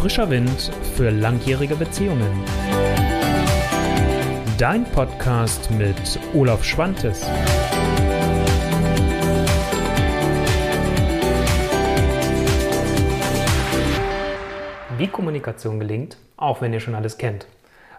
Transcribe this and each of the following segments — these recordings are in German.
Frischer Wind für langjährige Beziehungen. Dein Podcast mit Olaf Schwantes. Wie Kommunikation gelingt, auch wenn ihr schon alles kennt.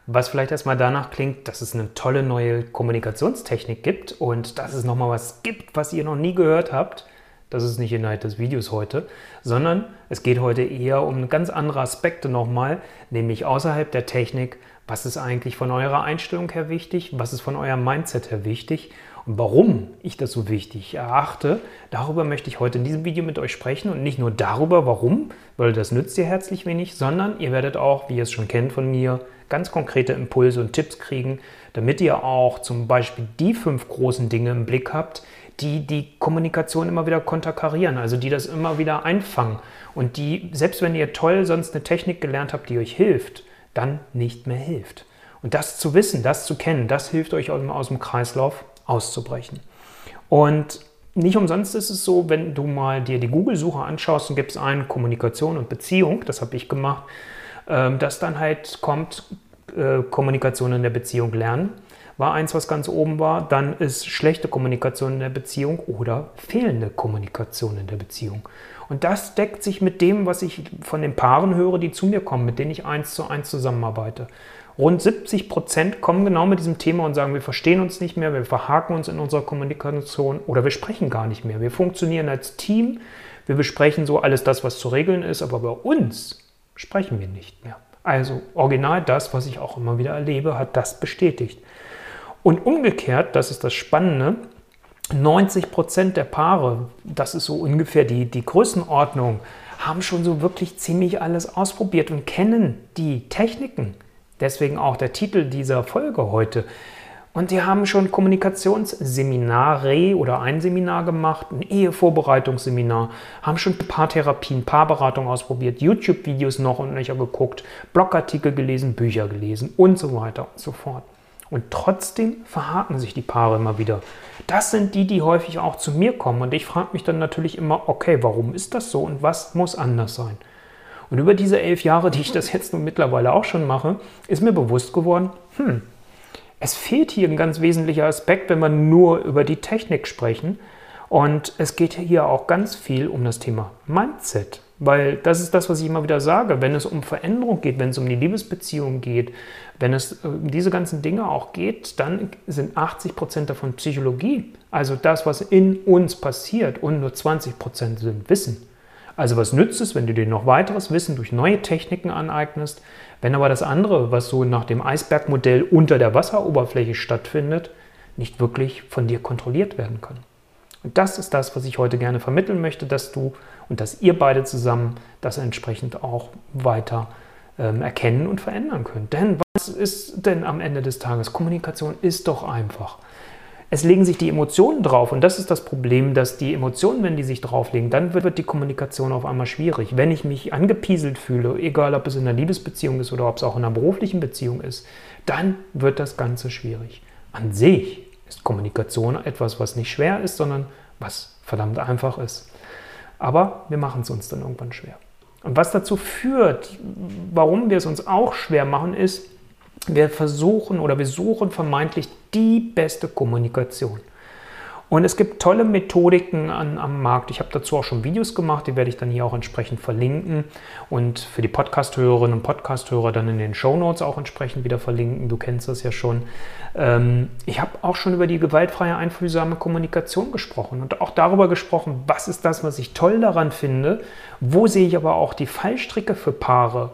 Was vielleicht erstmal danach klingt, dass es eine tolle neue Kommunikationstechnik gibt und dass es nochmal was gibt, was ihr noch nie gehört habt. Das ist nicht Inhalt des Videos heute, sondern es geht heute eher um ganz andere Aspekte nochmal, nämlich außerhalb der Technik, was ist eigentlich von eurer Einstellung her wichtig, was ist von eurem Mindset her wichtig und warum ich das so wichtig erachte. Darüber möchte ich heute in diesem Video mit euch sprechen und nicht nur darüber, warum, weil das nützt ihr herzlich wenig, sondern ihr werdet auch, wie ihr es schon kennt von mir, ganz konkrete Impulse und Tipps kriegen, damit ihr auch zum Beispiel die fünf großen Dinge im Blick habt, die die Kommunikation immer wieder konterkarieren, also die das immer wieder einfangen und die, selbst wenn ihr toll sonst eine Technik gelernt habt, die euch hilft, dann nicht mehr hilft. Und das zu wissen, das zu kennen, das hilft euch aus dem Kreislauf auszubrechen. Und nicht umsonst ist es so, wenn du mal dir die Google-Suche anschaust und gibst ein Kommunikation und Beziehung, das habe ich gemacht, ähm, dass dann halt kommt äh, Kommunikation in der Beziehung lernen war eins, was ganz oben war. Dann ist schlechte Kommunikation in der Beziehung oder fehlende Kommunikation in der Beziehung. Und das deckt sich mit dem, was ich von den Paaren höre, die zu mir kommen, mit denen ich eins zu eins zusammenarbeite. Rund 70 Prozent kommen genau mit diesem Thema und sagen, wir verstehen uns nicht mehr, wir verhaken uns in unserer Kommunikation oder wir sprechen gar nicht mehr. Wir funktionieren als Team, wir besprechen so alles das, was zu regeln ist, aber bei uns sprechen wir nicht mehr. Also original das, was ich auch immer wieder erlebe, hat das bestätigt. Und umgekehrt, das ist das Spannende, 90 Prozent der Paare, das ist so ungefähr die, die Größenordnung, haben schon so wirklich ziemlich alles ausprobiert und kennen die Techniken. Deswegen auch der Titel dieser Folge heute. Und die haben schon Kommunikationsseminare oder ein Seminar gemacht, ein Ehevorbereitungsseminar, haben schon Paartherapien, Paarberatung ausprobiert, YouTube-Videos noch und nöcher geguckt, Blogartikel gelesen, Bücher gelesen und so weiter und so fort. Und trotzdem verhaken sich die Paare immer wieder. Das sind die, die häufig auch zu mir kommen. Und ich frage mich dann natürlich immer, okay, warum ist das so und was muss anders sein? Und über diese elf Jahre, die ich das jetzt nun mittlerweile auch schon mache, ist mir bewusst geworden, hm, es fehlt hier ein ganz wesentlicher Aspekt, wenn wir nur über die Technik sprechen. Und es geht hier auch ganz viel um das Thema Mindset. Weil das ist das, was ich immer wieder sage. Wenn es um Veränderung geht, wenn es um die Liebesbeziehung geht, wenn es äh, um diese ganzen Dinge auch geht, dann sind 80 Prozent davon Psychologie. Also das, was in uns passiert und nur 20 Prozent sind Wissen. Also was nützt es, wenn du dir noch weiteres Wissen durch neue Techniken aneignest, wenn aber das andere, was so nach dem Eisbergmodell unter der Wasseroberfläche stattfindet, nicht wirklich von dir kontrolliert werden kann. Und das ist das, was ich heute gerne vermitteln möchte, dass du und dass ihr beide zusammen das entsprechend auch weiter ähm, erkennen und verändern könnt. Denn was ist denn am Ende des Tages? Kommunikation ist doch einfach. Es legen sich die Emotionen drauf und das ist das Problem, dass die Emotionen, wenn die sich drauflegen, dann wird die Kommunikation auf einmal schwierig. Wenn ich mich angepieselt fühle, egal ob es in einer Liebesbeziehung ist oder ob es auch in einer beruflichen Beziehung ist, dann wird das Ganze schwierig. An sich ist Kommunikation etwas, was nicht schwer ist, sondern was verdammt einfach ist. Aber wir machen es uns dann irgendwann schwer. Und was dazu führt, warum wir es uns auch schwer machen, ist, wir versuchen oder wir suchen vermeintlich die beste Kommunikation. Und es gibt tolle Methodiken an, am Markt. Ich habe dazu auch schon Videos gemacht, die werde ich dann hier auch entsprechend verlinken und für die Podcast-Hörerinnen und Podcast-Hörer dann in den Show Notes auch entsprechend wieder verlinken. Du kennst das ja schon. Ähm, ich habe auch schon über die gewaltfreie, einfühlsame Kommunikation gesprochen und auch darüber gesprochen, was ist das, was ich toll daran finde, wo sehe ich aber auch die Fallstricke für Paare,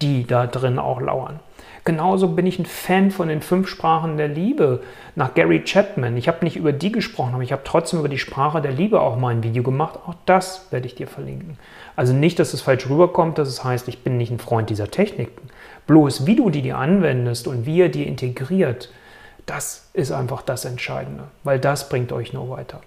die da drin auch lauern. Genauso bin ich ein Fan von den fünf Sprachen der Liebe nach Gary Chapman. Ich habe nicht über die gesprochen, aber ich habe trotzdem über die Sprache der Liebe auch mal ein Video gemacht. Auch das werde ich dir verlinken. Also nicht, dass es falsch rüberkommt, dass es heißt, ich bin nicht ein Freund dieser Techniken. Bloß wie du die dir anwendest und wie ihr die integriert, das ist einfach das Entscheidende, weil das bringt euch nur weiter.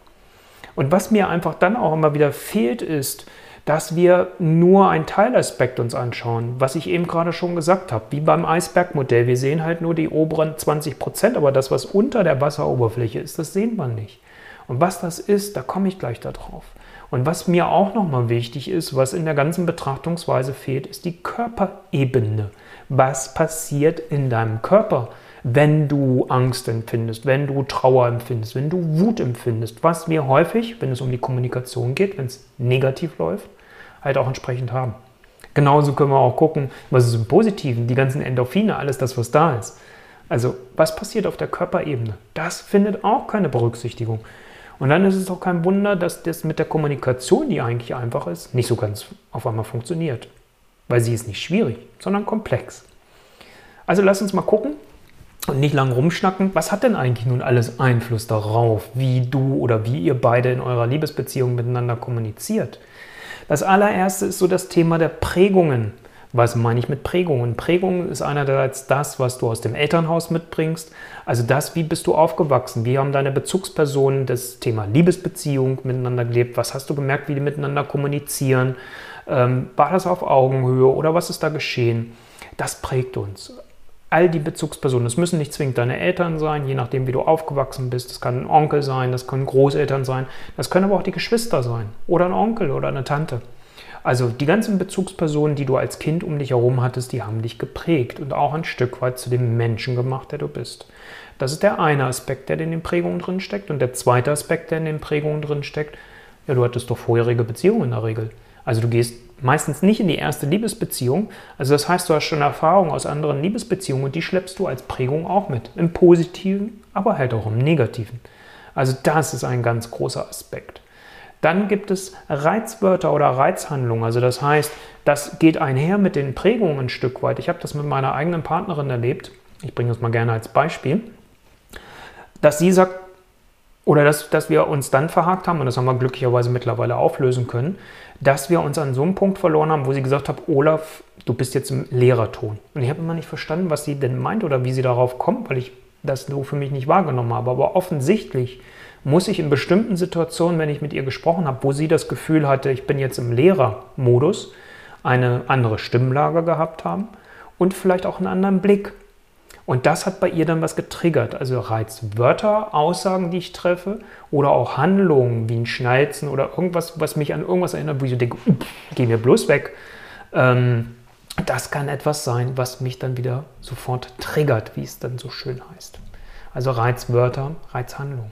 Und was mir einfach dann auch immer wieder fehlt, ist, dass wir nur einen Teilaspekt uns anschauen, was ich eben gerade schon gesagt habe, wie beim Eisbergmodell. Wir sehen halt nur die oberen 20 Prozent, aber das, was unter der Wasseroberfläche ist, das sehen wir nicht. Und was das ist, da komme ich gleich darauf. Und was mir auch nochmal wichtig ist, was in der ganzen Betrachtungsweise fehlt, ist die Körperebene. Was passiert in deinem Körper, wenn du Angst empfindest, wenn du Trauer empfindest, wenn du Wut empfindest, was wir häufig, wenn es um die Kommunikation geht, wenn es negativ läuft, halt auch entsprechend haben. Genauso können wir auch gucken, was ist im Positiven, die ganzen Endorphine, alles das, was da ist. Also was passiert auf der Körperebene? Das findet auch keine Berücksichtigung. Und dann ist es auch kein Wunder, dass das mit der Kommunikation, die eigentlich einfach ist, nicht so ganz auf einmal funktioniert. Weil sie ist nicht schwierig, sondern komplex. Also lass uns mal gucken und nicht lang rumschnacken. Was hat denn eigentlich nun alles Einfluss darauf, wie du oder wie ihr beide in eurer Liebesbeziehung miteinander kommuniziert? Das allererste ist so das Thema der Prägungen. Was meine ich mit Prägungen? Prägungen ist einerseits das, was du aus dem Elternhaus mitbringst, also das, wie bist du aufgewachsen, wie haben deine Bezugspersonen das Thema Liebesbeziehung miteinander gelebt, was hast du gemerkt, wie die miteinander kommunizieren, ähm, war das auf Augenhöhe oder was ist da geschehen? Das prägt uns all die Bezugspersonen. Es müssen nicht zwingend deine Eltern sein, je nachdem, wie du aufgewachsen bist. Das kann ein Onkel sein, das können Großeltern sein, das können aber auch die Geschwister sein oder ein Onkel oder eine Tante. Also die ganzen Bezugspersonen, die du als Kind um dich herum hattest, die haben dich geprägt und auch ein Stück weit zu dem Menschen gemacht, der du bist. Das ist der eine Aspekt, der in den Prägungen drin steckt. Und der zweite Aspekt, der in den Prägungen drin steckt, ja, du hattest doch vorherige Beziehungen in der Regel. Also du gehst meistens nicht in die erste Liebesbeziehung. Also das heißt, du hast schon Erfahrungen aus anderen Liebesbeziehungen und die schleppst du als Prägung auch mit. Im positiven, aber halt auch im negativen. Also das ist ein ganz großer Aspekt. Dann gibt es Reizwörter oder Reizhandlungen. Also das heißt, das geht einher mit den Prägungen ein Stück weit. Ich habe das mit meiner eigenen Partnerin erlebt. Ich bringe das mal gerne als Beispiel. Dass sie sagt, oder dass, dass wir uns dann verhakt haben, und das haben wir glücklicherweise mittlerweile auflösen können, dass wir uns an so einem Punkt verloren haben, wo sie gesagt hat, Olaf, du bist jetzt im Lehrerton. Und ich habe immer nicht verstanden, was sie denn meint oder wie sie darauf kommt, weil ich das so für mich nicht wahrgenommen habe. Aber offensichtlich muss ich in bestimmten Situationen, wenn ich mit ihr gesprochen habe, wo sie das Gefühl hatte, ich bin jetzt im Lehrermodus, eine andere Stimmlage gehabt haben und vielleicht auch einen anderen Blick. Und das hat bei ihr dann was getriggert. Also Reizwörter, Aussagen, die ich treffe oder auch Handlungen wie ein Schnalzen oder irgendwas, was mich an irgendwas erinnert, wo ich so denke, geh mir bloß weg. Ähm, das kann etwas sein, was mich dann wieder sofort triggert, wie es dann so schön heißt. Also Reizwörter, Reizhandlungen.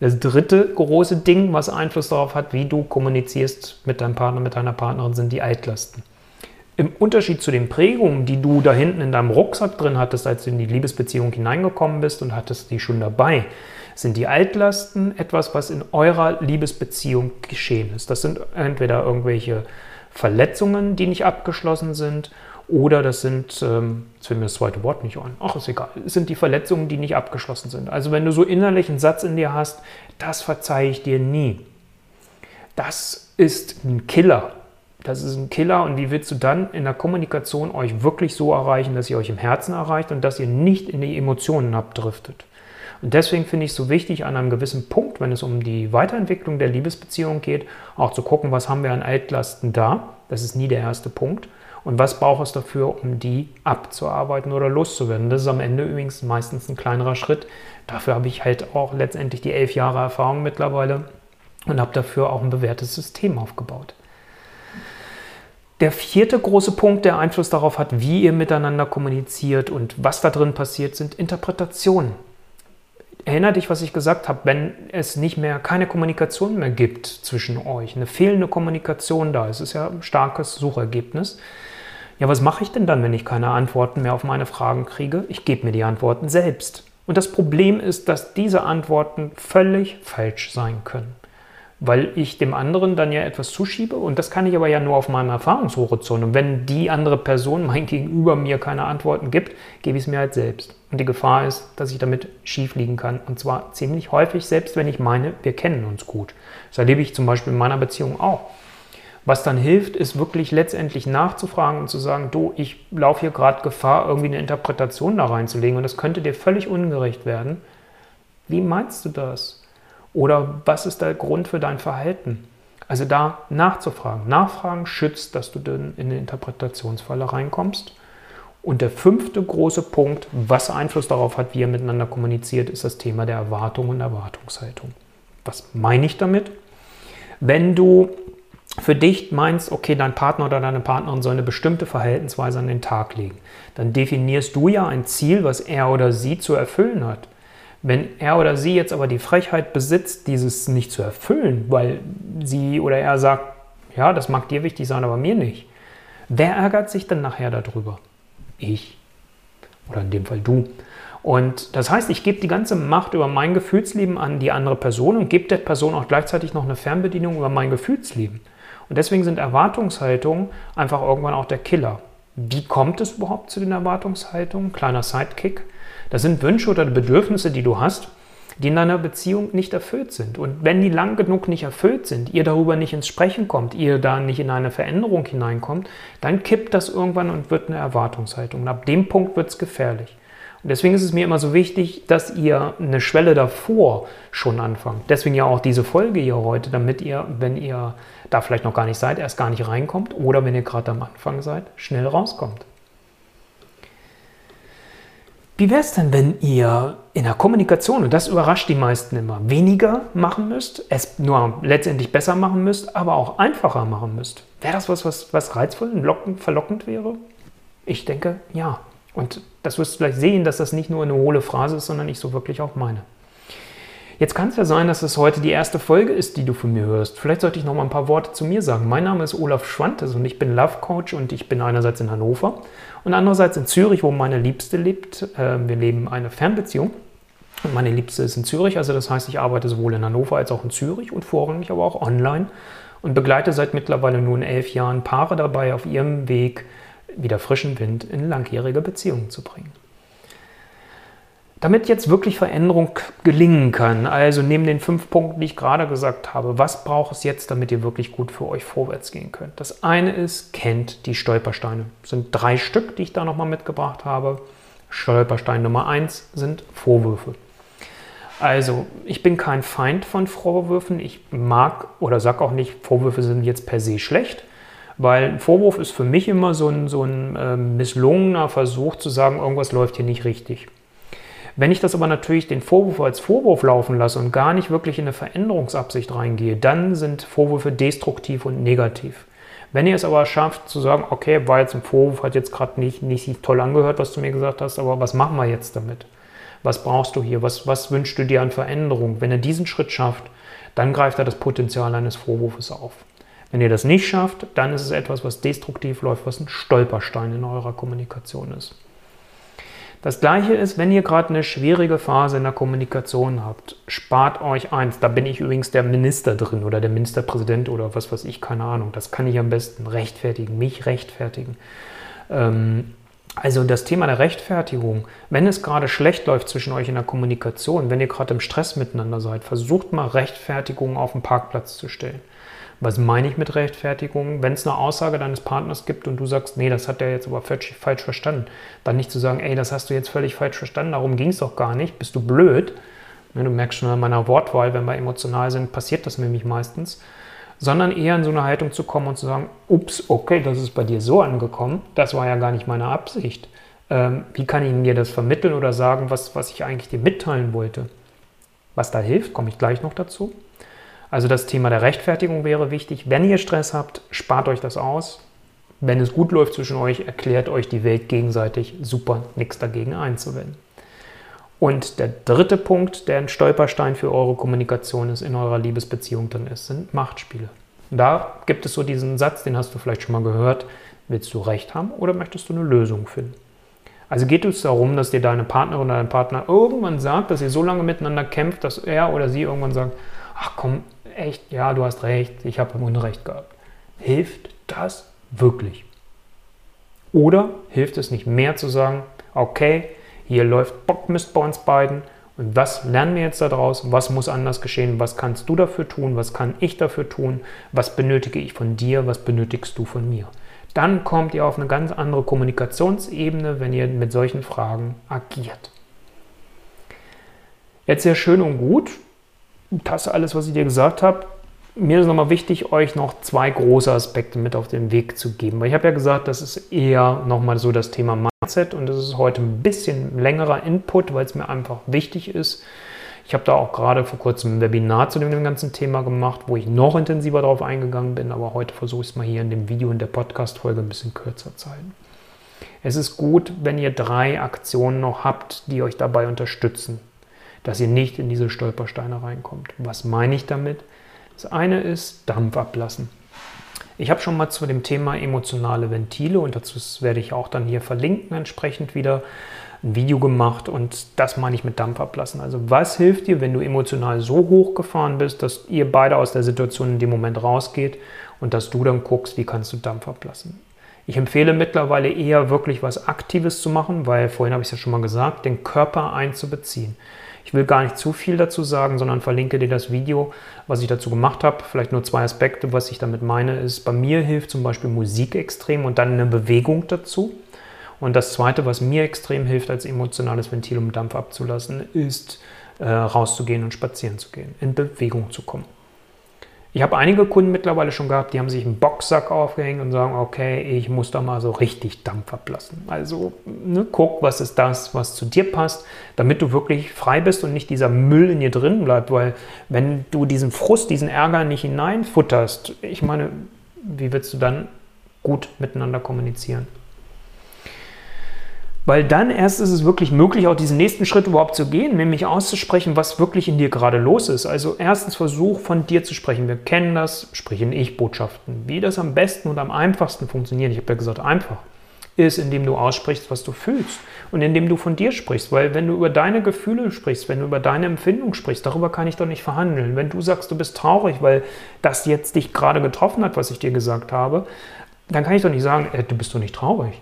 Das dritte große Ding, was Einfluss darauf hat, wie du kommunizierst mit deinem Partner, mit deiner Partnerin, sind die Altlasten. Im Unterschied zu den Prägungen, die du da hinten in deinem Rucksack drin hattest, als du in die Liebesbeziehung hineingekommen bist und hattest die schon dabei, sind die Altlasten etwas, was in eurer Liebesbeziehung geschehen ist. Das sind entweder irgendwelche Verletzungen, die nicht abgeschlossen sind, oder das sind, ähm, jetzt fällt mir das zweite Wort nicht ein, ach ist egal, es sind die Verletzungen, die nicht abgeschlossen sind. Also wenn du so innerlich einen Satz in dir hast, das verzeihe ich dir nie. Das ist ein Killer das ist ein Killer und wie willst du dann in der Kommunikation euch wirklich so erreichen, dass ihr euch im Herzen erreicht und dass ihr nicht in die Emotionen abdriftet. Und deswegen finde ich es so wichtig, an einem gewissen Punkt, wenn es um die Weiterentwicklung der Liebesbeziehung geht, auch zu gucken, was haben wir an Altlasten da. Das ist nie der erste Punkt. Und was braucht es dafür, um die abzuarbeiten oder loszuwerden? Das ist am Ende übrigens meistens ein kleinerer Schritt. Dafür habe ich halt auch letztendlich die elf Jahre Erfahrung mittlerweile und habe dafür auch ein bewährtes System aufgebaut. Der vierte große Punkt, der Einfluss darauf hat, wie ihr miteinander kommuniziert und was da drin passiert, sind Interpretationen. Erinner dich, was ich gesagt habe, wenn es nicht mehr keine Kommunikation mehr gibt zwischen euch, eine fehlende Kommunikation da ist, ist ja ein starkes Suchergebnis. Ja, was mache ich denn dann, wenn ich keine Antworten mehr auf meine Fragen kriege? Ich gebe mir die Antworten selbst. Und das Problem ist, dass diese Antworten völlig falsch sein können weil ich dem anderen dann ja etwas zuschiebe und das kann ich aber ja nur auf meinem Erfahrungshorizont. Und wenn die andere Person, mein Gegenüber, mir keine Antworten gibt, gebe ich es mir halt selbst. Und die Gefahr ist, dass ich damit schief liegen kann. Und zwar ziemlich häufig, selbst wenn ich meine, wir kennen uns gut. Das erlebe ich zum Beispiel in meiner Beziehung auch. Was dann hilft, ist wirklich letztendlich nachzufragen und zu sagen, du, ich laufe hier gerade Gefahr, irgendwie eine Interpretation da reinzulegen und das könnte dir völlig ungerecht werden. Wie meinst du das? Oder was ist der Grund für dein Verhalten? Also da nachzufragen. Nachfragen schützt, dass du dann in eine Interpretationsfalle reinkommst. Und der fünfte große Punkt, was Einfluss darauf hat, wie ihr miteinander kommuniziert, ist das Thema der Erwartung und Erwartungshaltung. Was meine ich damit? Wenn du für dich meinst, okay, dein Partner oder deine Partnerin soll eine bestimmte Verhaltensweise an den Tag legen, dann definierst du ja ein Ziel, was er oder sie zu erfüllen hat. Wenn er oder sie jetzt aber die Frechheit besitzt, dieses nicht zu erfüllen, weil sie oder er sagt, ja, das mag dir wichtig sein, aber mir nicht. Wer ärgert sich denn nachher darüber? Ich. Oder in dem Fall du. Und das heißt, ich gebe die ganze Macht über mein Gefühlsleben an die andere Person und gebe der Person auch gleichzeitig noch eine Fernbedienung über mein Gefühlsleben. Und deswegen sind Erwartungshaltungen einfach irgendwann auch der Killer. Wie kommt es überhaupt zu den Erwartungshaltungen? Kleiner Sidekick. Das sind Wünsche oder Bedürfnisse, die du hast, die in deiner Beziehung nicht erfüllt sind. Und wenn die lang genug nicht erfüllt sind, ihr darüber nicht ins Sprechen kommt, ihr da nicht in eine Veränderung hineinkommt, dann kippt das irgendwann und wird eine Erwartungshaltung. Und ab dem Punkt wird es gefährlich. Und deswegen ist es mir immer so wichtig, dass ihr eine Schwelle davor schon anfangt. Deswegen ja auch diese Folge hier heute, damit ihr, wenn ihr da vielleicht noch gar nicht seid, erst gar nicht reinkommt oder wenn ihr gerade am Anfang seid, schnell rauskommt. Wie wäre es denn, wenn ihr in der Kommunikation, und das überrascht die meisten immer, weniger machen müsst, es nur letztendlich besser machen müsst, aber auch einfacher machen müsst? Wäre das was, was, was reizvoll und lockend, verlockend wäre? Ich denke, ja. Und das wirst du gleich sehen, dass das nicht nur eine hohle Phrase ist, sondern ich so wirklich auch meine. Jetzt kann es ja sein, dass es heute die erste Folge ist, die du von mir hörst. Vielleicht sollte ich noch mal ein paar Worte zu mir sagen. Mein Name ist Olaf Schwantes und ich bin Love Coach und ich bin einerseits in Hannover und andererseits in Zürich, wo meine Liebste lebt. Ähm, wir leben eine Fernbeziehung. Und meine Liebste ist in Zürich, also das heißt, ich arbeite sowohl in Hannover als auch in Zürich und vorrangig aber auch online und begleite seit mittlerweile nun elf Jahren Paare dabei, auf ihrem Weg wieder frischen Wind in langjährige Beziehungen zu bringen. Damit jetzt wirklich Veränderung gelingen kann, also neben den fünf Punkten, die ich gerade gesagt habe, was braucht es jetzt, damit ihr wirklich gut für euch vorwärts gehen könnt? Das eine ist, kennt die Stolpersteine. Das sind drei Stück, die ich da nochmal mitgebracht habe. Stolperstein Nummer eins sind Vorwürfe. Also, ich bin kein Feind von Vorwürfen. Ich mag oder sage auch nicht, Vorwürfe sind jetzt per se schlecht, weil ein Vorwurf ist für mich immer so ein, so ein äh, misslungener Versuch zu sagen, irgendwas läuft hier nicht richtig. Wenn ich das aber natürlich den Vorwurf als Vorwurf laufen lasse und gar nicht wirklich in eine Veränderungsabsicht reingehe, dann sind Vorwürfe destruktiv und negativ. Wenn ihr es aber schafft zu sagen, okay, war jetzt ein Vorwurf, hat jetzt gerade nicht, nicht toll angehört, was du mir gesagt hast, aber was machen wir jetzt damit? Was brauchst du hier? Was, was wünschst du dir an Veränderung? Wenn ihr diesen Schritt schafft, dann greift er das Potenzial eines Vorwurfs auf. Wenn ihr das nicht schafft, dann ist es etwas, was destruktiv läuft, was ein Stolperstein in eurer Kommunikation ist. Das gleiche ist, wenn ihr gerade eine schwierige Phase in der Kommunikation habt, spart euch eins. Da bin ich übrigens der Minister drin oder der Ministerpräsident oder was weiß ich, keine Ahnung. Das kann ich am besten rechtfertigen, mich rechtfertigen. Ähm, also das Thema der Rechtfertigung, wenn es gerade schlecht läuft zwischen euch in der Kommunikation, wenn ihr gerade im Stress miteinander seid, versucht mal Rechtfertigungen auf den Parkplatz zu stellen. Was meine ich mit Rechtfertigung? Wenn es eine Aussage deines Partners gibt und du sagst, nee, das hat der jetzt aber falsch, falsch verstanden, dann nicht zu sagen, ey, das hast du jetzt völlig falsch verstanden, darum ging es doch gar nicht, bist du blöd. Ne, du merkst schon an meiner Wortwahl, wenn wir emotional sind, passiert das nämlich meistens. Sondern eher in so eine Haltung zu kommen und zu sagen, ups, okay, das ist bei dir so angekommen, das war ja gar nicht meine Absicht. Ähm, wie kann ich dir das vermitteln oder sagen, was, was ich eigentlich dir mitteilen wollte? Was da hilft, komme ich gleich noch dazu. Also das Thema der Rechtfertigung wäre wichtig. Wenn ihr Stress habt, spart euch das aus. Wenn es gut läuft zwischen euch, erklärt euch die Welt gegenseitig. Super, nichts dagegen einzuwenden. Und der dritte Punkt, der ein Stolperstein für eure Kommunikation ist, in eurer Liebesbeziehung dann ist, sind Machtspiele. Da gibt es so diesen Satz, den hast du vielleicht schon mal gehört. Willst du Recht haben oder möchtest du eine Lösung finden? Also geht es darum, dass dir deine Partnerin oder dein Partner irgendwann sagt, dass ihr so lange miteinander kämpft, dass er oder sie irgendwann sagt, ach komm, echt, ja, du hast recht, ich habe Unrecht gehabt. Hilft das wirklich? Oder hilft es nicht mehr zu sagen, okay, hier läuft Bockmist bei uns beiden und was lernen wir jetzt daraus? Was muss anders geschehen? Was kannst du dafür tun? Was kann ich dafür tun? Was benötige ich von dir? Was benötigst du von mir? Dann kommt ihr auf eine ganz andere Kommunikationsebene, wenn ihr mit solchen Fragen agiert. Jetzt sehr schön und gut, das alles, was ich dir gesagt habe. Mir ist nochmal wichtig, euch noch zwei große Aspekte mit auf den Weg zu geben. Weil ich habe ja gesagt, das ist eher nochmal so das Thema Mindset und das ist heute ein bisschen längerer Input, weil es mir einfach wichtig ist. Ich habe da auch gerade vor kurzem ein Webinar zu dem ganzen Thema gemacht, wo ich noch intensiver darauf eingegangen bin, aber heute versuche ich es mal hier in dem Video in der Podcast-Folge ein bisschen kürzer zu halten. Es ist gut, wenn ihr drei Aktionen noch habt, die euch dabei unterstützen, dass ihr nicht in diese Stolpersteine reinkommt. Was meine ich damit? Das eine ist Dampf ablassen. Ich habe schon mal zu dem Thema emotionale Ventile und dazu werde ich auch dann hier verlinken entsprechend wieder ein Video gemacht und das meine ich mit Dampf ablassen. Also was hilft dir, wenn du emotional so hochgefahren bist, dass ihr beide aus der Situation in dem Moment rausgeht und dass du dann guckst, wie kannst du Dampf ablassen. Ich empfehle mittlerweile eher wirklich was Aktives zu machen, weil vorhin habe ich es ja schon mal gesagt, den Körper einzubeziehen. Ich will gar nicht zu viel dazu sagen, sondern verlinke dir das Video, was ich dazu gemacht habe. Vielleicht nur zwei Aspekte, was ich damit meine, ist, bei mir hilft zum Beispiel Musik extrem und dann eine Bewegung dazu. Und das Zweite, was mir extrem hilft als emotionales Ventil, um Dampf abzulassen, ist äh, rauszugehen und spazieren zu gehen, in Bewegung zu kommen. Ich habe einige Kunden mittlerweile schon gehabt, die haben sich einen Boxsack aufgehängt und sagen, okay, ich muss da mal so richtig Dampf ablassen. Also ne, guck, was ist das, was zu dir passt, damit du wirklich frei bist und nicht dieser Müll in dir drin bleibt, weil wenn du diesen Frust, diesen Ärger nicht hineinfutterst, ich meine, wie willst du dann gut miteinander kommunizieren? Weil dann erst ist es wirklich möglich, auch diesen nächsten Schritt überhaupt zu gehen, nämlich auszusprechen, was wirklich in dir gerade los ist. Also erstens Versuch von dir zu sprechen. Wir kennen das, sprich in Ich-Botschaften. Wie das am besten und am einfachsten funktioniert, ich habe ja gesagt, einfach, ist, indem du aussprichst, was du fühlst und indem du von dir sprichst. Weil wenn du über deine Gefühle sprichst, wenn du über deine Empfindung sprichst, darüber kann ich doch nicht verhandeln. Wenn du sagst, du bist traurig, weil das jetzt dich gerade getroffen hat, was ich dir gesagt habe, dann kann ich doch nicht sagen, äh, du bist doch nicht traurig.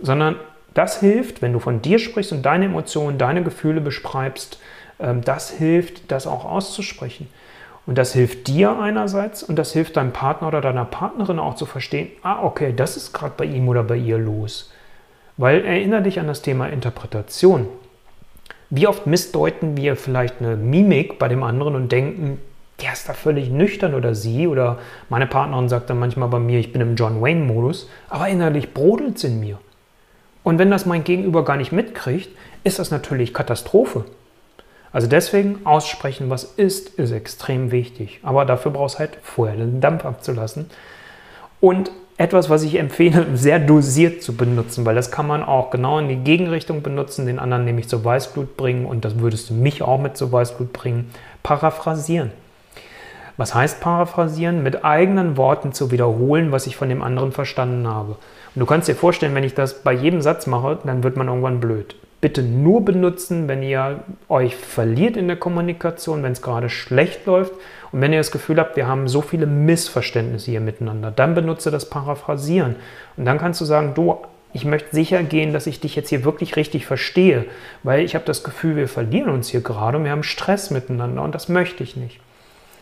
Sondern das hilft, wenn du von dir sprichst und deine Emotionen, deine Gefühle beschreibst, ähm, das hilft, das auch auszusprechen. Und das hilft dir einerseits und das hilft deinem Partner oder deiner Partnerin auch zu verstehen, ah, okay, das ist gerade bei ihm oder bei ihr los. Weil erinnere dich an das Thema Interpretation. Wie oft missdeuten wir vielleicht eine Mimik bei dem anderen und denken, der ist da völlig nüchtern oder sie oder meine Partnerin sagt dann manchmal bei mir, ich bin im John Wayne-Modus, aber innerlich brodelt es in mir. Und wenn das mein Gegenüber gar nicht mitkriegt, ist das natürlich Katastrophe. Also deswegen aussprechen, was ist, ist extrem wichtig. Aber dafür brauchst du halt vorher den Dampf abzulassen. Und etwas, was ich empfehle, sehr dosiert zu benutzen, weil das kann man auch genau in die Gegenrichtung benutzen, den anderen nämlich zur Weißblut bringen und das würdest du mich auch mit zur Weißblut bringen. Paraphrasieren. Was heißt paraphrasieren? Mit eigenen Worten zu wiederholen, was ich von dem anderen verstanden habe. Und du kannst dir vorstellen, wenn ich das bei jedem Satz mache, dann wird man irgendwann blöd. Bitte nur benutzen, wenn ihr euch verliert in der Kommunikation, wenn es gerade schlecht läuft und wenn ihr das Gefühl habt, wir haben so viele Missverständnisse hier miteinander. Dann benutze das Paraphrasieren. Und dann kannst du sagen, du, ich möchte sicher gehen, dass ich dich jetzt hier wirklich richtig verstehe, weil ich habe das Gefühl, wir verlieren uns hier gerade und wir haben Stress miteinander und das möchte ich nicht.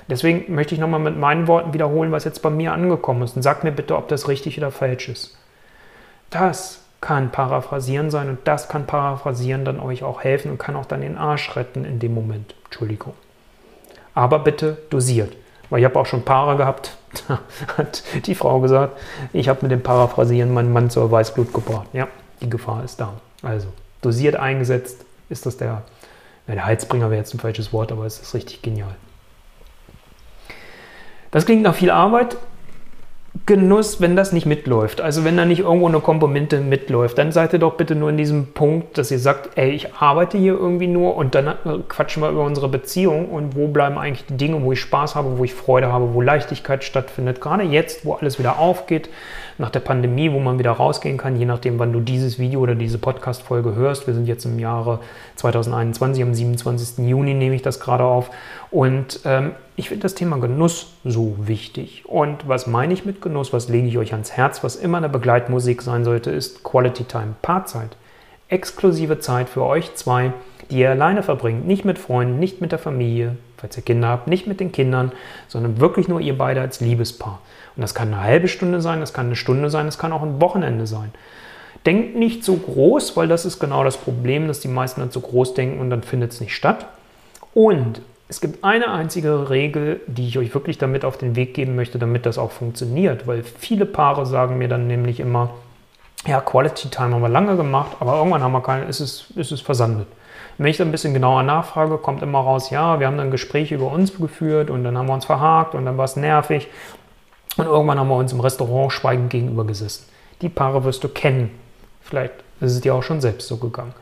Deswegen möchte ich nochmal mit meinen Worten wiederholen, was jetzt bei mir angekommen ist und sag mir bitte, ob das richtig oder falsch ist. Das kann Paraphrasieren sein und das kann Paraphrasieren dann euch auch helfen und kann auch dann den Arsch retten in dem Moment. Entschuldigung. Aber bitte dosiert. Weil ich habe auch schon Paare gehabt, da hat die Frau gesagt, ich habe mit dem Paraphrasieren meinen Mann zur Weißblut gebracht. Ja, die Gefahr ist da. Also dosiert eingesetzt ist das der, ja, der Heizbringer wäre jetzt ein falsches Wort, aber es ist richtig genial. Das klingt nach viel Arbeit, Genuss, wenn das nicht mitläuft. Also wenn da nicht irgendwo eine Komponente mitläuft, dann seid ihr doch bitte nur in diesem Punkt, dass ihr sagt, ey, ich arbeite hier irgendwie nur und dann quatschen wir über unsere Beziehung und wo bleiben eigentlich die Dinge, wo ich Spaß habe, wo ich Freude habe, wo Leichtigkeit stattfindet. Gerade jetzt, wo alles wieder aufgeht, nach der Pandemie, wo man wieder rausgehen kann, je nachdem, wann du dieses Video oder diese Podcast-Folge hörst. Wir sind jetzt im Jahre 2021, am 27. Juni nehme ich das gerade auf. Und ähm, ich finde das Thema Genuss so wichtig. Und was meine ich mit Genuss? Was lege ich euch ans Herz? Was immer eine Begleitmusik sein sollte, ist Quality Time, Paarzeit. Exklusive Zeit für euch zwei, die ihr alleine verbringt. Nicht mit Freunden, nicht mit der Familie, falls ihr Kinder habt, nicht mit den Kindern, sondern wirklich nur ihr beide als Liebespaar. Und das kann eine halbe Stunde sein, das kann eine Stunde sein, das kann auch ein Wochenende sein. Denkt nicht so groß, weil das ist genau das Problem, dass die meisten dann zu groß denken und dann findet es nicht statt. Und es gibt eine einzige Regel, die ich euch wirklich damit auf den Weg geben möchte, damit das auch funktioniert, weil viele Paare sagen mir dann nämlich immer, ja, Quality Time haben wir lange gemacht, aber irgendwann haben wir keine, ist es, ist es versandet. Wenn ich dann ein bisschen genauer nachfrage, kommt immer raus, ja, wir haben dann Gespräche über uns geführt und dann haben wir uns verhakt und dann war es nervig. Und irgendwann haben wir uns im Restaurant schweigend gegenüber gesessen. Die Paare wirst du kennen. Vielleicht ist es dir auch schon selbst so gegangen.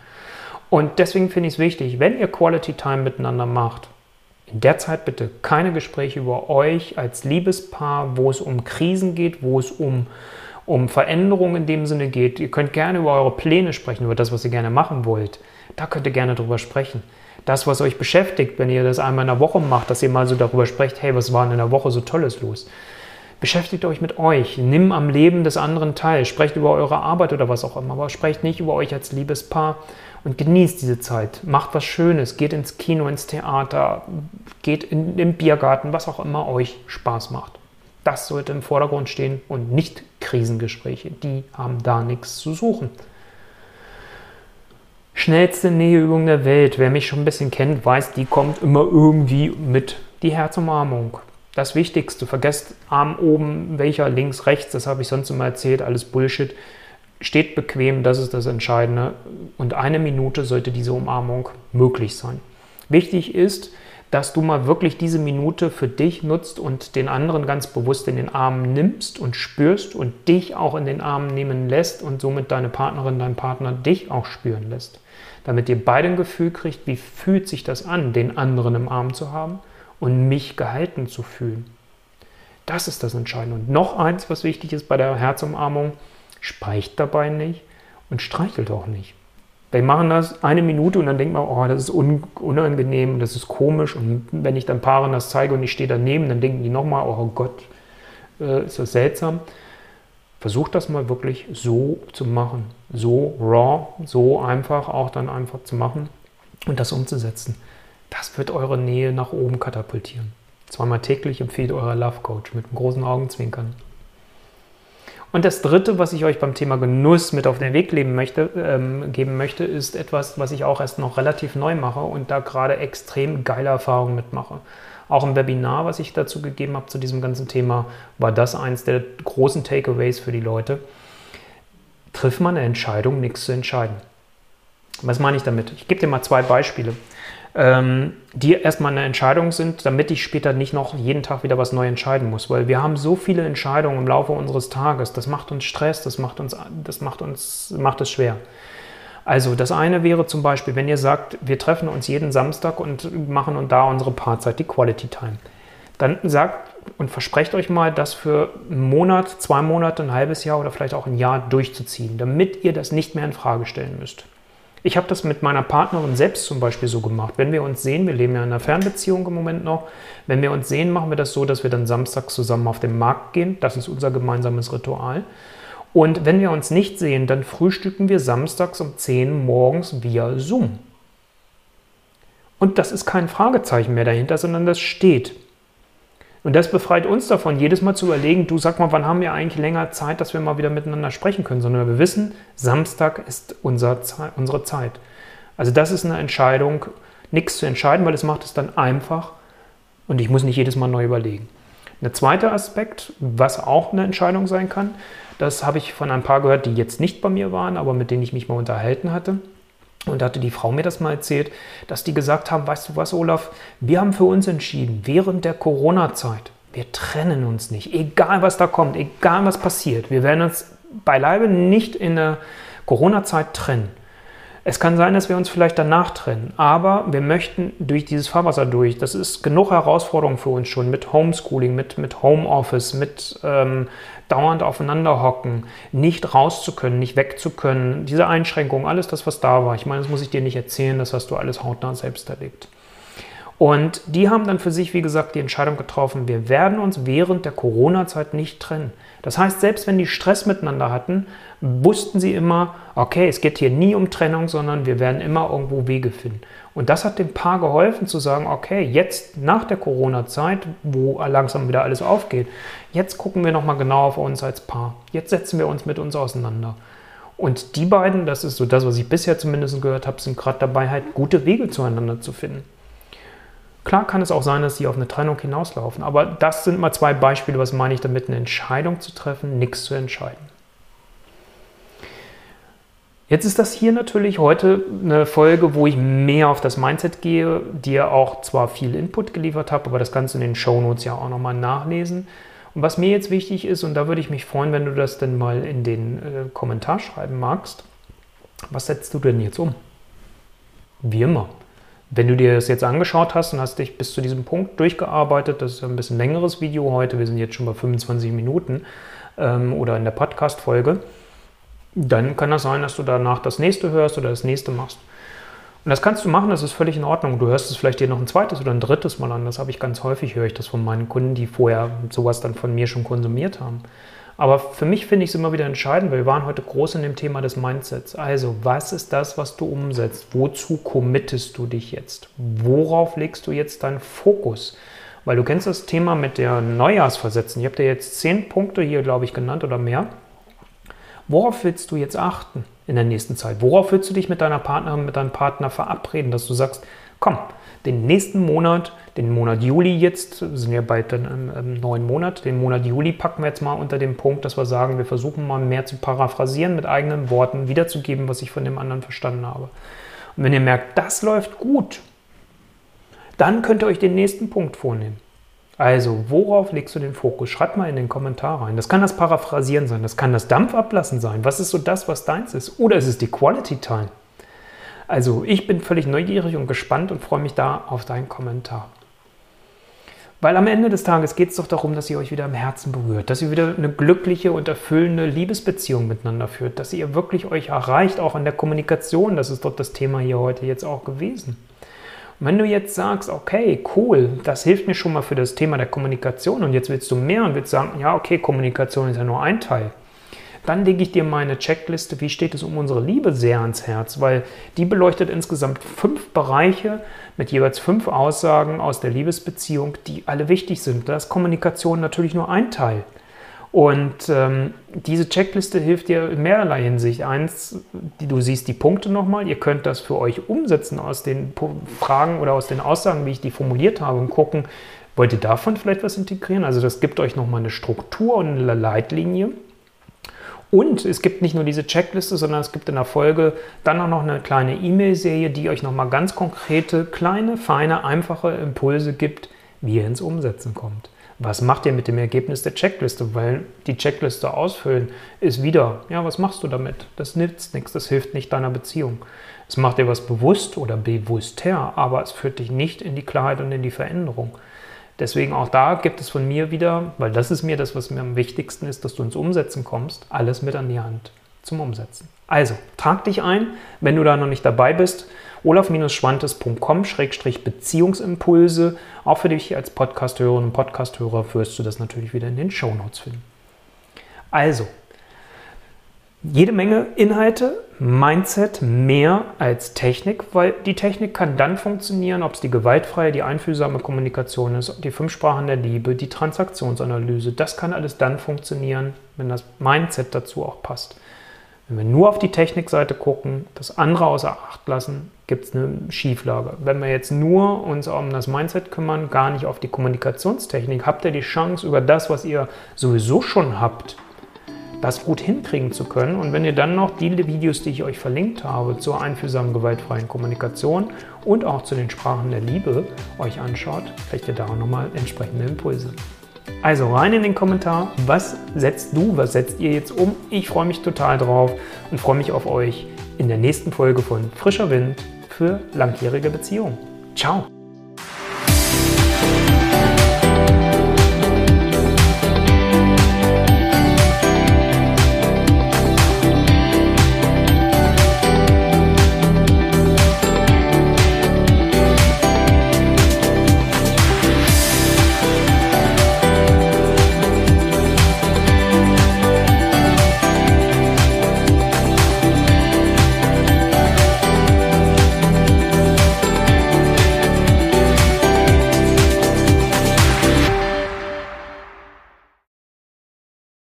Und deswegen finde ich es wichtig, wenn ihr Quality Time miteinander macht, in der Zeit bitte keine Gespräche über euch als Liebespaar, wo es um Krisen geht, wo es um, um Veränderungen in dem Sinne geht. Ihr könnt gerne über eure Pläne sprechen, über das, was ihr gerne machen wollt. Da könnt ihr gerne drüber sprechen. Das, was euch beschäftigt, wenn ihr das einmal in der Woche macht, dass ihr mal so darüber sprecht, hey, was war denn in der Woche so Tolles los? Beschäftigt euch mit euch, nimm am Leben des anderen teil, sprecht über eure Arbeit oder was auch immer, aber sprecht nicht über euch als Liebespaar und genießt diese Zeit. Macht was Schönes, geht ins Kino, ins Theater, geht in den Biergarten, was auch immer euch Spaß macht. Das sollte im Vordergrund stehen und nicht Krisengespräche. Die haben da nichts zu suchen. Schnellste Näheübung der Welt. Wer mich schon ein bisschen kennt, weiß, die kommt immer irgendwie mit. Die Herzumarmung. Das Wichtigste, vergesst Arm oben, welcher links, rechts, das habe ich sonst immer erzählt, alles Bullshit. Steht bequem, das ist das Entscheidende. Und eine Minute sollte diese Umarmung möglich sein. Wichtig ist, dass du mal wirklich diese Minute für dich nutzt und den anderen ganz bewusst in den Arm nimmst und spürst und dich auch in den Arm nehmen lässt und somit deine Partnerin, dein Partner dich auch spüren lässt. Damit ihr beide ein Gefühl kriegt, wie fühlt sich das an, den anderen im Arm zu haben und mich gehalten zu fühlen. Das ist das Entscheidende. Und noch eins, was wichtig ist bei der Herzumarmung, speicht dabei nicht und streichelt auch nicht. Wir machen das eine Minute und dann denkt man, oh, das ist unangenehm, das ist komisch. Und wenn ich dann Paaren das zeige und ich stehe daneben, dann denken die nochmal, oh Gott, äh, ist das seltsam. Versucht das mal wirklich so zu machen. So raw, so einfach auch dann einfach zu machen und das umzusetzen. Das wird eure Nähe nach oben katapultieren. Zweimal täglich empfiehlt euer Love Coach mit einem großen Augenzwinkern. Und das Dritte, was ich euch beim Thema Genuss mit auf den Weg möchte, ähm, geben möchte, ist etwas, was ich auch erst noch relativ neu mache und da gerade extrem geile Erfahrungen mitmache. Auch im Webinar, was ich dazu gegeben habe zu diesem ganzen Thema, war das eins der großen Takeaways für die Leute. Triff mal eine Entscheidung, nichts zu entscheiden. Was meine ich damit? Ich gebe dir mal zwei Beispiele ähm, die erstmal eine Entscheidung sind, damit ich später nicht noch jeden Tag wieder was neu entscheiden muss. Weil wir haben so viele Entscheidungen im Laufe unseres Tages. Das macht uns Stress, das macht uns, das macht uns, macht es schwer. Also das eine wäre zum Beispiel, wenn ihr sagt, wir treffen uns jeden Samstag und machen und da unsere Paarzeit, die Quality Time. Dann sagt und versprecht euch mal, das für einen Monat, zwei Monate, ein halbes Jahr oder vielleicht auch ein Jahr durchzuziehen, damit ihr das nicht mehr in Frage stellen müsst. Ich habe das mit meiner Partnerin selbst zum Beispiel so gemacht. Wenn wir uns sehen, wir leben ja in einer Fernbeziehung im Moment noch, wenn wir uns sehen, machen wir das so, dass wir dann samstags zusammen auf den Markt gehen. Das ist unser gemeinsames Ritual. Und wenn wir uns nicht sehen, dann frühstücken wir samstags um 10 morgens via Zoom. Und das ist kein Fragezeichen mehr dahinter, sondern das steht. Und das befreit uns davon, jedes Mal zu überlegen, du sag mal, wann haben wir eigentlich länger Zeit, dass wir mal wieder miteinander sprechen können, sondern wir wissen, Samstag ist unser Ze unsere Zeit. Also das ist eine Entscheidung, nichts zu entscheiden, weil es macht es dann einfach und ich muss nicht jedes Mal neu überlegen. Ein zweiter Aspekt, was auch eine Entscheidung sein kann, das habe ich von ein paar gehört, die jetzt nicht bei mir waren, aber mit denen ich mich mal unterhalten hatte. Und da hatte die Frau mir das mal erzählt, dass die gesagt haben, weißt du was, Olaf, wir haben für uns entschieden, während der Corona-Zeit, wir trennen uns nicht, egal was da kommt, egal was passiert, wir werden uns beileibe nicht in der Corona-Zeit trennen. Es kann sein, dass wir uns vielleicht danach trennen, aber wir möchten durch dieses Fahrwasser durch. Das ist genug Herausforderung für uns schon mit Homeschooling, mit, mit Homeoffice, mit ähm, dauernd aufeinander hocken, nicht raus zu können, nicht weg zu können. Diese Einschränkungen, alles das, was da war. Ich meine, das muss ich dir nicht erzählen, das hast du alles hautnah selbst erlebt. Und die haben dann für sich, wie gesagt, die Entscheidung getroffen, wir werden uns während der Corona-Zeit nicht trennen. Das heißt, selbst wenn die Stress miteinander hatten, wussten sie immer, okay, es geht hier nie um Trennung, sondern wir werden immer irgendwo Wege finden. Und das hat dem Paar geholfen zu sagen, okay, jetzt nach der Corona-Zeit, wo langsam wieder alles aufgeht, jetzt gucken wir nochmal genau auf uns als Paar. Jetzt setzen wir uns mit uns auseinander. Und die beiden, das ist so das, was ich bisher zumindest gehört habe, sind gerade dabei, halt gute Wege zueinander zu finden. Klar kann es auch sein, dass sie auf eine Trennung hinauslaufen, aber das sind mal zwei Beispiele, was meine ich damit, eine Entscheidung zu treffen, nichts zu entscheiden. Jetzt ist das hier natürlich heute eine Folge, wo ich mehr auf das Mindset gehe, dir auch zwar viel Input geliefert habe, aber das du in den Show Notes ja auch nochmal nachlesen. Und was mir jetzt wichtig ist, und da würde ich mich freuen, wenn du das dann mal in den äh, Kommentar schreiben magst, was setzt du denn jetzt um? Wie immer. Wenn du dir das jetzt angeschaut hast und hast dich bis zu diesem Punkt durchgearbeitet, das ist ein bisschen längeres Video heute, wir sind jetzt schon bei 25 Minuten ähm, oder in der Podcast-Folge, dann kann das sein, dass du danach das nächste hörst oder das nächste machst. Und das kannst du machen, das ist völlig in Ordnung. Du hörst es vielleicht dir noch ein zweites oder ein drittes Mal an. Das habe ich ganz häufig, höre ich das von meinen Kunden, die vorher sowas dann von mir schon konsumiert haben. Aber für mich finde ich es immer wieder entscheidend, weil wir waren heute groß in dem Thema des Mindsets. Also, was ist das, was du umsetzt? Wozu committest du dich jetzt? Worauf legst du jetzt deinen Fokus? Weil du kennst das Thema mit der Neujahrsversetzen. Ich habe dir jetzt zehn Punkte hier, glaube ich, genannt oder mehr. Worauf willst du jetzt achten in der nächsten Zeit? Worauf willst du dich mit deiner Partnerin, mit deinem Partner verabreden, dass du sagst, komm, den nächsten Monat, den Monat Juli jetzt, sind ja bald dann im, im, neuen Monat, den Monat Juli packen wir jetzt mal unter den Punkt, dass wir sagen, wir versuchen mal mehr zu paraphrasieren, mit eigenen Worten wiederzugeben, was ich von dem anderen verstanden habe. Und wenn ihr merkt, das läuft gut, dann könnt ihr euch den nächsten Punkt vornehmen. Also, worauf legst du den Fokus? Schreib mal in den Kommentar rein. Das kann das Paraphrasieren sein, das kann das Dampfablassen sein. Was ist so das, was deins ist? Oder ist es die Quality Time? Also, ich bin völlig neugierig und gespannt und freue mich da auf deinen Kommentar. Weil am Ende des Tages geht es doch darum, dass ihr euch wieder im Herzen berührt, dass ihr wieder eine glückliche und erfüllende Liebesbeziehung miteinander führt, dass ihr wirklich euch erreicht, auch in der Kommunikation. Das ist dort das Thema hier heute jetzt auch gewesen. Und wenn du jetzt sagst, okay, cool, das hilft mir schon mal für das Thema der Kommunikation und jetzt willst du mehr und willst sagen, ja, okay, Kommunikation ist ja nur ein Teil, dann lege ich dir meine Checkliste, wie steht es um unsere Liebe, sehr ans Herz, weil die beleuchtet insgesamt fünf Bereiche mit jeweils fünf Aussagen aus der Liebesbeziehung, die alle wichtig sind. Da ist Kommunikation natürlich nur ein Teil. Und ähm, diese Checkliste hilft dir in mehrerlei Hinsicht. Eins, die, du siehst die Punkte nochmal, ihr könnt das für euch umsetzen aus den Fragen oder aus den Aussagen, wie ich die formuliert habe und gucken, wollt ihr davon vielleicht was integrieren? Also das gibt euch nochmal eine Struktur und eine Leitlinie. Und es gibt nicht nur diese Checkliste, sondern es gibt in der Folge dann auch noch eine kleine E-Mail-Serie, die euch nochmal ganz konkrete, kleine, feine, einfache Impulse gibt, wie ihr ins Umsetzen kommt. Was macht ihr mit dem Ergebnis der Checkliste? Weil die Checkliste ausfüllen ist wieder, ja, was machst du damit? Das nützt nichts, das hilft nicht deiner Beziehung. Es macht dir was bewusst oder bewusster, aber es führt dich nicht in die Klarheit und in die Veränderung. Deswegen auch da gibt es von mir wieder, weil das ist mir das, was mir am wichtigsten ist, dass du ins Umsetzen kommst, alles mit an die Hand zum Umsetzen. Also, trag dich ein, wenn du da noch nicht dabei bist olaf-schwantes.com-beziehungsimpulse. Auch für dich als Podcasthörerin und Podcasthörer wirst du das natürlich wieder in den Show Notes finden. Also, jede Menge Inhalte, Mindset mehr als Technik, weil die Technik kann dann funktionieren, ob es die gewaltfreie, die einfühlsame Kommunikation ist, die fünf Sprachen der Liebe, die Transaktionsanalyse. Das kann alles dann funktionieren, wenn das Mindset dazu auch passt. Wenn wir nur auf die Technikseite gucken, das andere außer Acht lassen, gibt es eine Schieflage. Wenn wir jetzt nur uns um das Mindset kümmern, gar nicht auf die Kommunikationstechnik, habt ihr die Chance, über das, was ihr sowieso schon habt, das gut hinkriegen zu können. Und wenn ihr dann noch die Videos, die ich euch verlinkt habe, zur einfühlsamen gewaltfreien Kommunikation und auch zu den Sprachen der Liebe euch anschaut, kriegt ihr da auch nochmal entsprechende Impulse. Also rein in den Kommentar, was setzt du, was setzt ihr jetzt um? Ich freue mich total drauf und freue mich auf euch in der nächsten Folge von Frischer Wind für langjährige Beziehungen. Ciao!